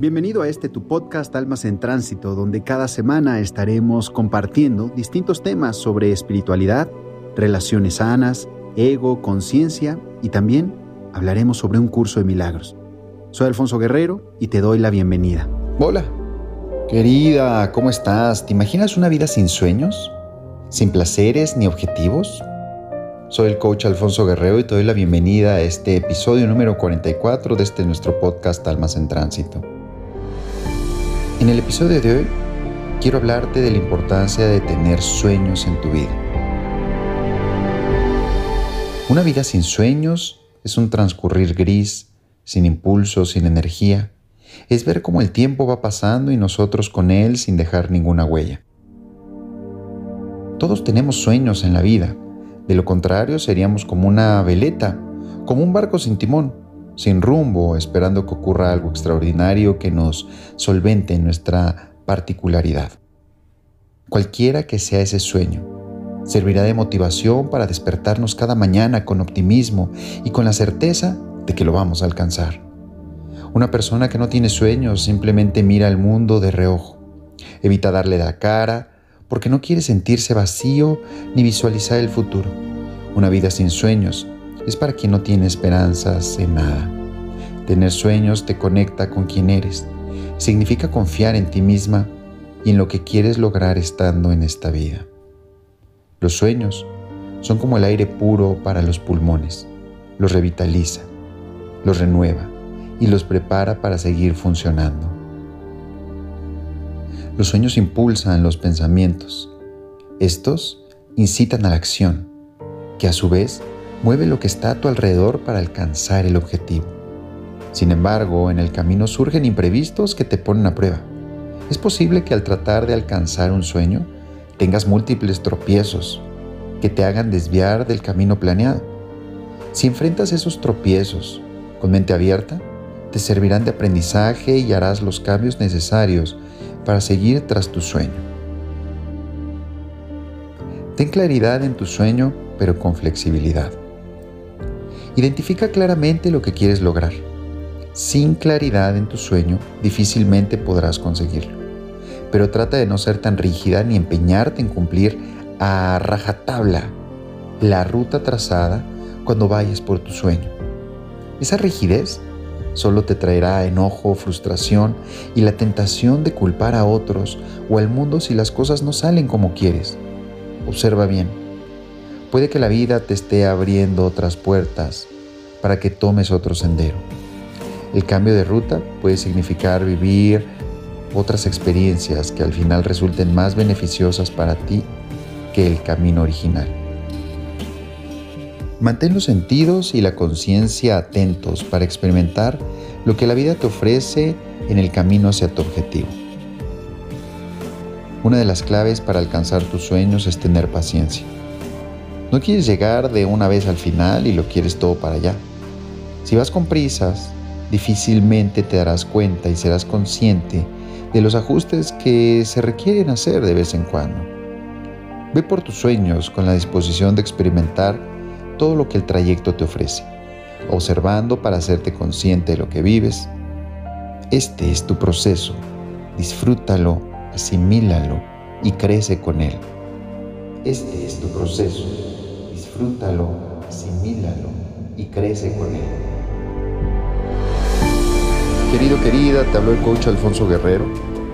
Bienvenido a este tu podcast Almas en Tránsito, donde cada semana estaremos compartiendo distintos temas sobre espiritualidad, relaciones sanas, ego, conciencia y también hablaremos sobre un curso de milagros. Soy Alfonso Guerrero y te doy la bienvenida. Hola, querida, ¿cómo estás? ¿Te imaginas una vida sin sueños? ¿Sin placeres ni objetivos? Soy el coach Alfonso Guerrero y te doy la bienvenida a este episodio número 44 de este nuestro podcast Almas en Tránsito. En el episodio de hoy quiero hablarte de la importancia de tener sueños en tu vida. Una vida sin sueños es un transcurrir gris, sin impulso, sin energía. Es ver cómo el tiempo va pasando y nosotros con él sin dejar ninguna huella. Todos tenemos sueños en la vida. De lo contrario seríamos como una veleta, como un barco sin timón sin rumbo, esperando que ocurra algo extraordinario que nos solvente nuestra particularidad. Cualquiera que sea ese sueño, servirá de motivación para despertarnos cada mañana con optimismo y con la certeza de que lo vamos a alcanzar. Una persona que no tiene sueños simplemente mira al mundo de reojo, evita darle la cara, porque no quiere sentirse vacío ni visualizar el futuro. Una vida sin sueños es para quien no tiene esperanzas en nada. Tener sueños te conecta con quien eres. Significa confiar en ti misma y en lo que quieres lograr estando en esta vida. Los sueños son como el aire puro para los pulmones. Los revitaliza, los renueva y los prepara para seguir funcionando. Los sueños impulsan los pensamientos. Estos incitan a la acción, que a su vez mueve lo que está a tu alrededor para alcanzar el objetivo. Sin embargo, en el camino surgen imprevistos que te ponen a prueba. Es posible que al tratar de alcanzar un sueño tengas múltiples tropiezos que te hagan desviar del camino planeado. Si enfrentas esos tropiezos con mente abierta, te servirán de aprendizaje y harás los cambios necesarios para seguir tras tu sueño. Ten claridad en tu sueño, pero con flexibilidad. Identifica claramente lo que quieres lograr. Sin claridad en tu sueño, difícilmente podrás conseguirlo. Pero trata de no ser tan rígida ni empeñarte en cumplir a rajatabla la ruta trazada cuando vayas por tu sueño. Esa rigidez solo te traerá enojo, frustración y la tentación de culpar a otros o al mundo si las cosas no salen como quieres. Observa bien Puede que la vida te esté abriendo otras puertas para que tomes otro sendero. El cambio de ruta puede significar vivir otras experiencias que al final resulten más beneficiosas para ti que el camino original. Mantén los sentidos y la conciencia atentos para experimentar lo que la vida te ofrece en el camino hacia tu objetivo. Una de las claves para alcanzar tus sueños es tener paciencia. No quieres llegar de una vez al final y lo quieres todo para allá. Si vas con prisas, difícilmente te darás cuenta y serás consciente de los ajustes que se requieren hacer de vez en cuando. Ve por tus sueños con la disposición de experimentar todo lo que el trayecto te ofrece, observando para hacerte consciente de lo que vives. Este es tu proceso. Disfrútalo, asimílalo y crece con él. Este es tu proceso disfrútalo, asimílalo y crece con él. Querido, querida, te habló el coach Alfonso Guerrero.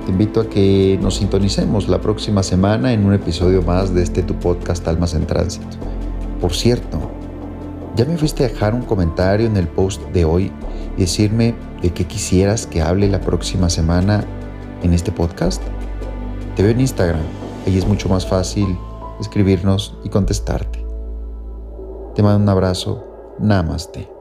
Te invito a que nos sintonicemos la próxima semana en un episodio más de este tu podcast Almas en Tránsito. Por cierto, ¿ya me fuiste a dejar un comentario en el post de hoy y decirme de qué quisieras que hable la próxima semana en este podcast? Te veo en Instagram, ahí es mucho más fácil escribirnos y contestarte. Te mando un abrazo. Namaste.